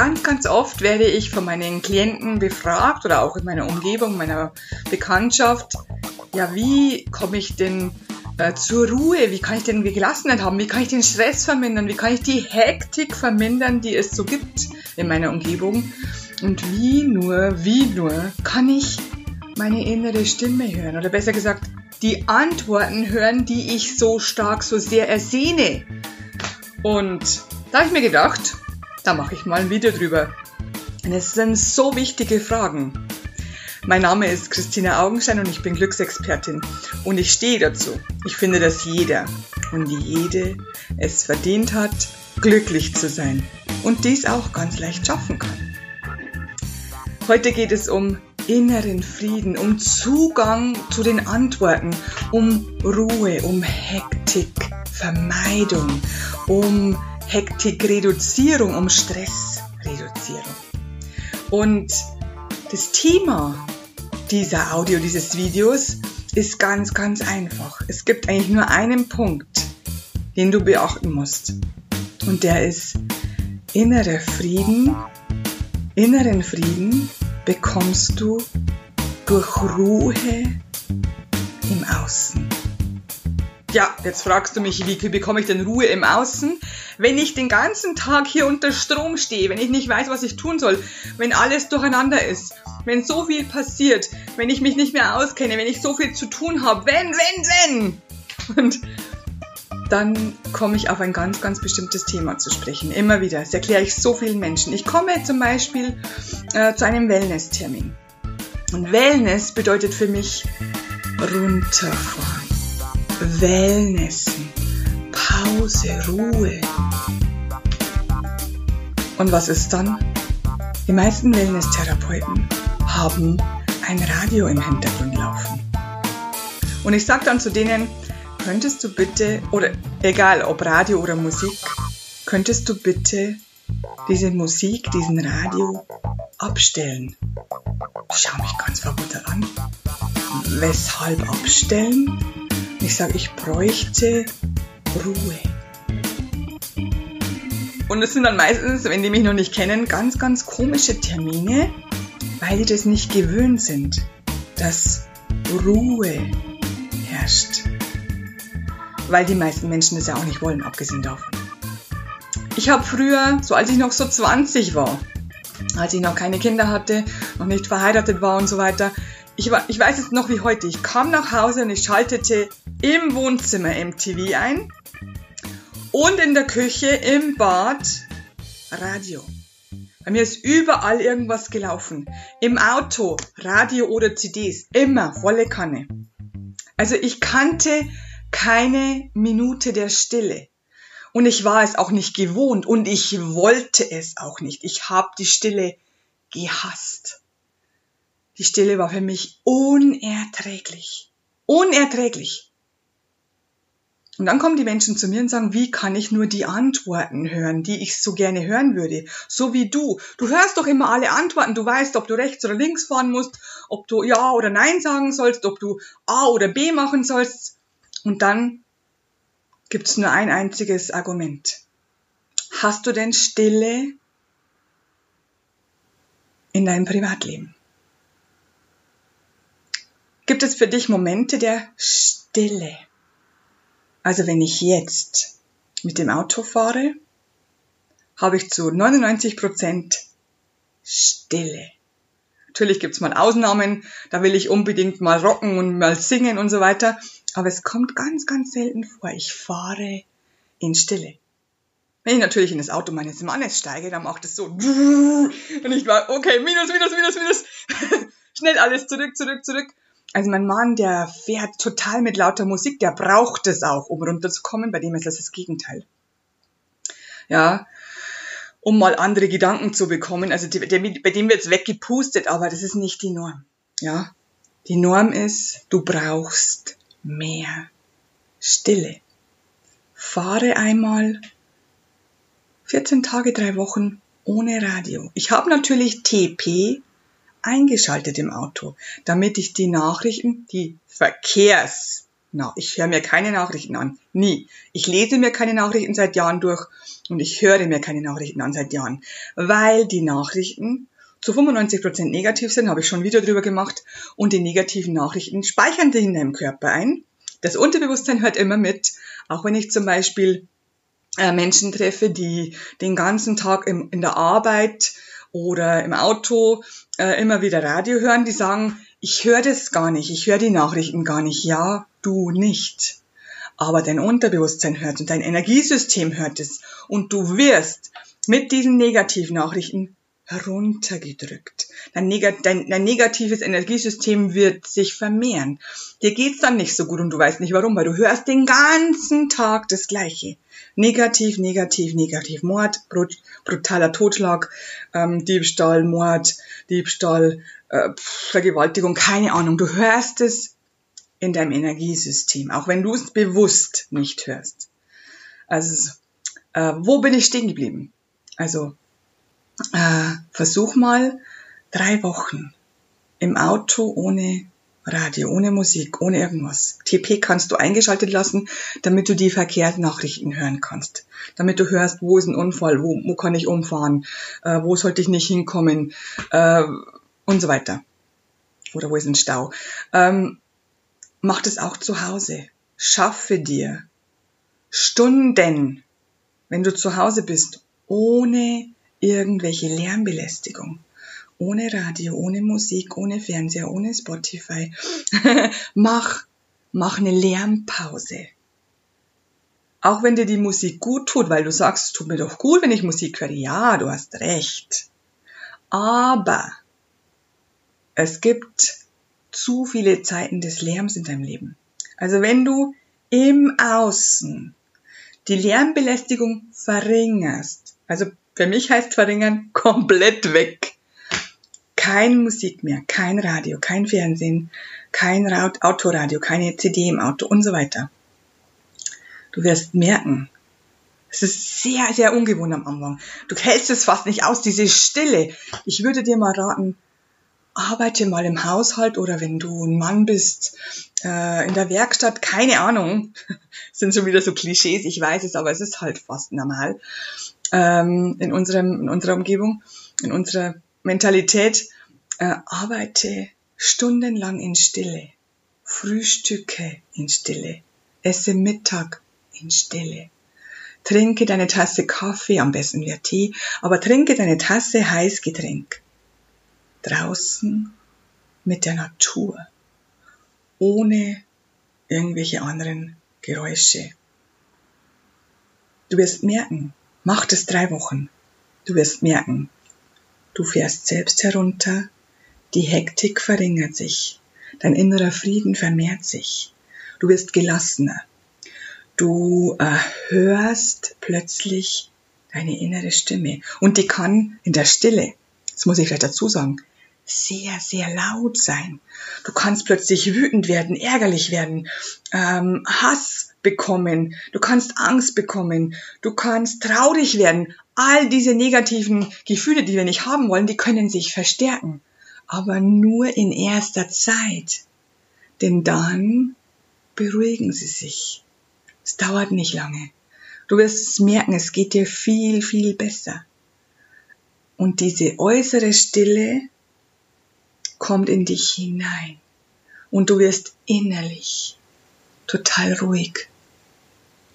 Ganz, ganz oft werde ich von meinen Klienten befragt oder auch in meiner Umgebung, meiner Bekanntschaft, ja, wie komme ich denn äh, zur Ruhe? Wie kann ich denn Gelassenheit haben? Wie kann ich den Stress vermindern? Wie kann ich die Hektik vermindern, die es so gibt in meiner Umgebung? Und wie nur, wie nur kann ich meine innere Stimme hören? Oder besser gesagt, die Antworten hören, die ich so stark, so sehr ersehne. Und da habe ich mir gedacht, da mache ich mal ein Video drüber. Und es sind so wichtige Fragen. Mein Name ist Christina Augenstein und ich bin Glücksexpertin. Und ich stehe dazu. Ich finde, dass jeder und jede es verdient hat, glücklich zu sein. Und dies auch ganz leicht schaffen kann. Heute geht es um inneren Frieden, um Zugang zu den Antworten, um Ruhe, um Hektik, Vermeidung, um Hektikreduzierung, um Stressreduzierung. Und das Thema dieser Audio, dieses Videos ist ganz, ganz einfach. Es gibt eigentlich nur einen Punkt, den du beachten musst. Und der ist innerer Frieden. Inneren Frieden bekommst du durch Ruhe im Außen. Ja, jetzt fragst du mich, wie bekomme ich denn Ruhe im Außen? Wenn ich den ganzen Tag hier unter Strom stehe, wenn ich nicht weiß, was ich tun soll, wenn alles durcheinander ist, wenn so viel passiert, wenn ich mich nicht mehr auskenne, wenn ich so viel zu tun habe, wenn, wenn, wenn. Und dann komme ich auf ein ganz, ganz bestimmtes Thema zu sprechen. Immer wieder. Das erkläre ich so vielen Menschen. Ich komme zum Beispiel äh, zu einem Wellness-Termin. Und Wellness bedeutet für mich runterfahren Wellnessen, Pause, Ruhe. Und was ist dann? Die meisten Wellness-Therapeuten haben ein Radio im Hintergrund laufen. Und ich sage dann zu denen, könntest du bitte, oder egal ob Radio oder Musik, könntest du bitte diese Musik, diesen Radio abstellen? Schau mich ganz verwundert an. Weshalb abstellen? Ich sage, ich bräuchte Ruhe. Und es sind dann meistens, wenn die mich noch nicht kennen, ganz, ganz komische Termine, weil die das nicht gewöhnt sind, dass Ruhe herrscht. Weil die meisten Menschen das ja auch nicht wollen, abgesehen davon. Ich habe früher, so als ich noch so 20 war, als ich noch keine Kinder hatte, noch nicht verheiratet war und so weiter, ich, war, ich weiß es noch wie heute. Ich kam nach Hause und ich schaltete im Wohnzimmer MTV ein und in der Küche im Bad Radio. Bei mir ist überall irgendwas gelaufen. Im Auto, Radio oder CDs, immer volle Kanne. Also ich kannte keine Minute der Stille. Und ich war es auch nicht gewohnt und ich wollte es auch nicht. Ich habe die Stille gehasst. Die Stille war für mich unerträglich. Unerträglich. Und dann kommen die Menschen zu mir und sagen, wie kann ich nur die Antworten hören, die ich so gerne hören würde? So wie du. Du hörst doch immer alle Antworten. Du weißt, ob du rechts oder links fahren musst, ob du Ja oder Nein sagen sollst, ob du A oder B machen sollst. Und dann gibt's nur ein einziges Argument. Hast du denn Stille in deinem Privatleben? Gibt es für dich Momente der Stille? Also wenn ich jetzt mit dem Auto fahre, habe ich zu 99 Prozent Stille. Natürlich gibt's mal Ausnahmen, da will ich unbedingt mal rocken und mal singen und so weiter, aber es kommt ganz, ganz selten vor. Ich fahre in Stille. Wenn ich natürlich in das Auto meines Mannes steige, dann macht es so und ich war, okay, minus, minus, minus, minus, schnell alles zurück, zurück, zurück. Also mein Mann, der fährt total mit lauter Musik, der braucht es auch, um runterzukommen. Bei dem ist das das Gegenteil. Ja, um mal andere Gedanken zu bekommen. Also die, der, bei dem wird's weggepustet, aber das ist nicht die Norm. Ja, die Norm ist, du brauchst mehr Stille. Fahre einmal 14 Tage, drei Wochen ohne Radio. Ich habe natürlich TP eingeschaltet im Auto, damit ich die Nachrichten, die Verkehrsnachrichten Na, ich höre mir keine Nachrichten an. Nie. Ich lese mir keine Nachrichten seit Jahren durch und ich höre mir keine Nachrichten an seit Jahren. Weil die Nachrichten zu 95% negativ sind, habe ich schon wieder drüber gemacht. Und die negativen Nachrichten speichern sich in deinem Körper ein. Das Unterbewusstsein hört immer mit. Auch wenn ich zum Beispiel äh, Menschen treffe, die den ganzen Tag in der Arbeit oder im Auto äh, immer wieder Radio hören, die sagen, ich höre das gar nicht, ich höre die Nachrichten gar nicht. Ja, du nicht. Aber dein Unterbewusstsein hört und dein Energiesystem hört es. Und du wirst mit diesen negativen Nachrichten heruntergedrückt. Dein, Neg dein, dein, negatives Energiesystem wird sich vermehren. Dir geht's dann nicht so gut und du weißt nicht warum, weil du hörst den ganzen Tag das Gleiche. Negativ, negativ, negativ. Mord, brut, brutaler Totschlag, ähm, Diebstahl, Mord, Diebstahl, äh, Vergewaltigung, keine Ahnung. Du hörst es in deinem Energiesystem, auch wenn du es bewusst nicht hörst. Also, äh, wo bin ich stehen geblieben? Also, äh, versuch mal drei Wochen im Auto ohne Radio, ohne Musik, ohne irgendwas. TP kannst du eingeschaltet lassen, damit du die Verkehrsnachrichten hören kannst. Damit du hörst, wo ist ein Unfall, wo, wo kann ich umfahren, äh, wo sollte ich nicht hinkommen äh, und so weiter. Oder wo ist ein Stau. Ähm, Mach das auch zu Hause. Schaffe dir Stunden, wenn du zu Hause bist, ohne irgendwelche Lärmbelästigung. Ohne Radio, ohne Musik, ohne Fernseher, ohne Spotify. mach, mach eine Lärmpause. Auch wenn dir die Musik gut tut, weil du sagst, es tut mir doch gut, wenn ich Musik höre. Ja, du hast recht. Aber es gibt zu viele Zeiten des Lärms in deinem Leben. Also wenn du im Außen die Lärmbelästigung verringerst, also für mich heißt verringern komplett weg. Kein Musik mehr, kein Radio, kein Fernsehen, kein Autoradio, keine CD im Auto und so weiter. Du wirst merken, es ist sehr, sehr ungewohnt am Anfang. Du hältst es fast nicht aus, diese Stille. Ich würde dir mal raten, arbeite mal im Haushalt oder wenn du ein Mann bist, äh, in der Werkstatt, keine Ahnung, sind schon wieder so Klischees, ich weiß es, aber es ist halt fast normal ähm, in, unserem, in unserer Umgebung, in unserer Mentalität. Äh, arbeite stundenlang in Stille, frühstücke in Stille, esse Mittag in Stille. Trinke deine Tasse Kaffee, am besten wie Tee, aber trinke deine Tasse Heißgetränk draußen mit der Natur, ohne irgendwelche anderen Geräusche. Du wirst merken, mach das drei Wochen. Du wirst merken, du fährst selbst herunter, die Hektik verringert sich, dein innerer Frieden vermehrt sich, du wirst gelassener, du hörst plötzlich deine innere Stimme. Und die kann in der Stille, das muss ich gleich dazu sagen, sehr, sehr laut sein. Du kannst plötzlich wütend werden, ärgerlich werden, ähm, Hass bekommen, du kannst Angst bekommen, du kannst traurig werden. All diese negativen Gefühle, die wir nicht haben wollen, die können sich verstärken. Aber nur in erster Zeit. Denn dann beruhigen sie sich. Es dauert nicht lange. Du wirst es merken, es geht dir viel, viel besser. Und diese äußere Stille, kommt in dich hinein und du wirst innerlich total ruhig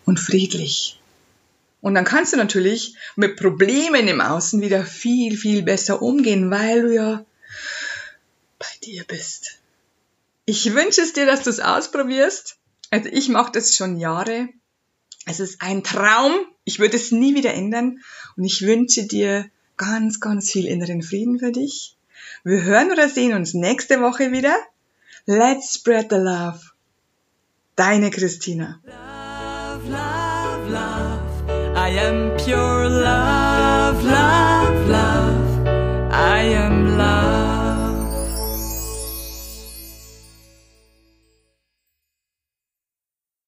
und friedlich. Und dann kannst du natürlich mit Problemen im Außen wieder viel, viel besser umgehen, weil du ja bei dir bist. Ich wünsche es dir, dass du es ausprobierst. Also ich mache das schon Jahre. Es ist ein Traum. Ich würde es nie wieder ändern. Und ich wünsche dir ganz, ganz viel inneren Frieden für dich. Wir hören oder sehen uns nächste Woche wieder. Let's spread the love. Deine Christina. Love, love, love. I am pure love.